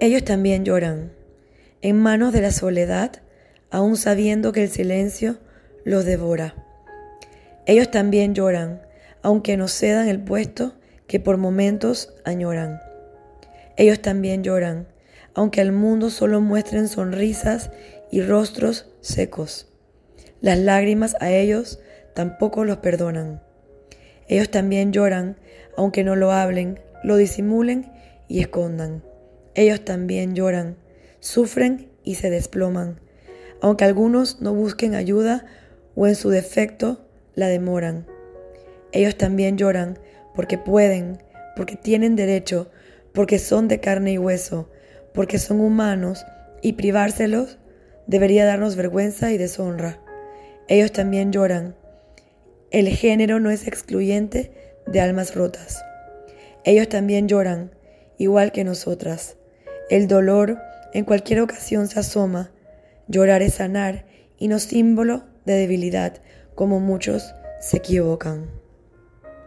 Ellos también lloran, en manos de la soledad, aun sabiendo que el silencio los devora. Ellos también lloran, aunque no cedan el puesto que por momentos añoran. Ellos también lloran, aunque al mundo solo muestren sonrisas y rostros secos. Las lágrimas a ellos tampoco los perdonan. Ellos también lloran, aunque no lo hablen, lo disimulen y escondan. Ellos también lloran, sufren y se desploman, aunque algunos no busquen ayuda o en su defecto la demoran. Ellos también lloran porque pueden, porque tienen derecho, porque son de carne y hueso, porque son humanos y privárselos debería darnos vergüenza y deshonra. Ellos también lloran. El género no es excluyente de almas rotas. Ellos también lloran, igual que nosotras. El dolor en cualquier ocasión se asoma. Llorar es sanar y no símbolo de debilidad, como muchos se equivocan.